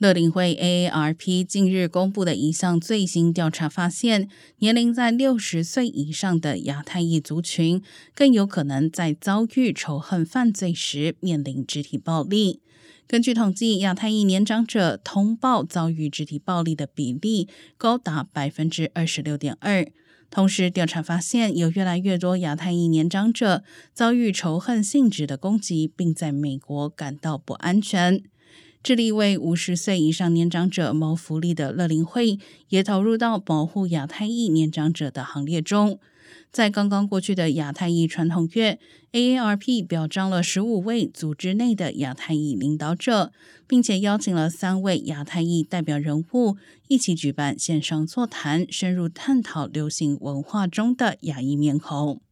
乐龄会 AARP 近日公布的一项最新调查发现，年龄在六十岁以上的亚太裔族群更有可能在遭遇仇恨犯罪时面临肢体暴力。根据统计，亚太裔年长者通报遭遇肢体暴力的比例高达百分之二十六点二。同时，调查发现，有越来越多亚太裔年长者遭遇仇恨性质的攻击，并在美国感到不安全。致力为五十岁以上年长者谋福利的乐龄会，也投入到保护亚太裔年长者的行列中。在刚刚过去的亚太裔传统月，AARP 表彰了十五位组织内的亚太裔领导者，并且邀请了三位亚太裔代表人物一起举办线上座谈，深入探讨流行文化中的亚裔面孔。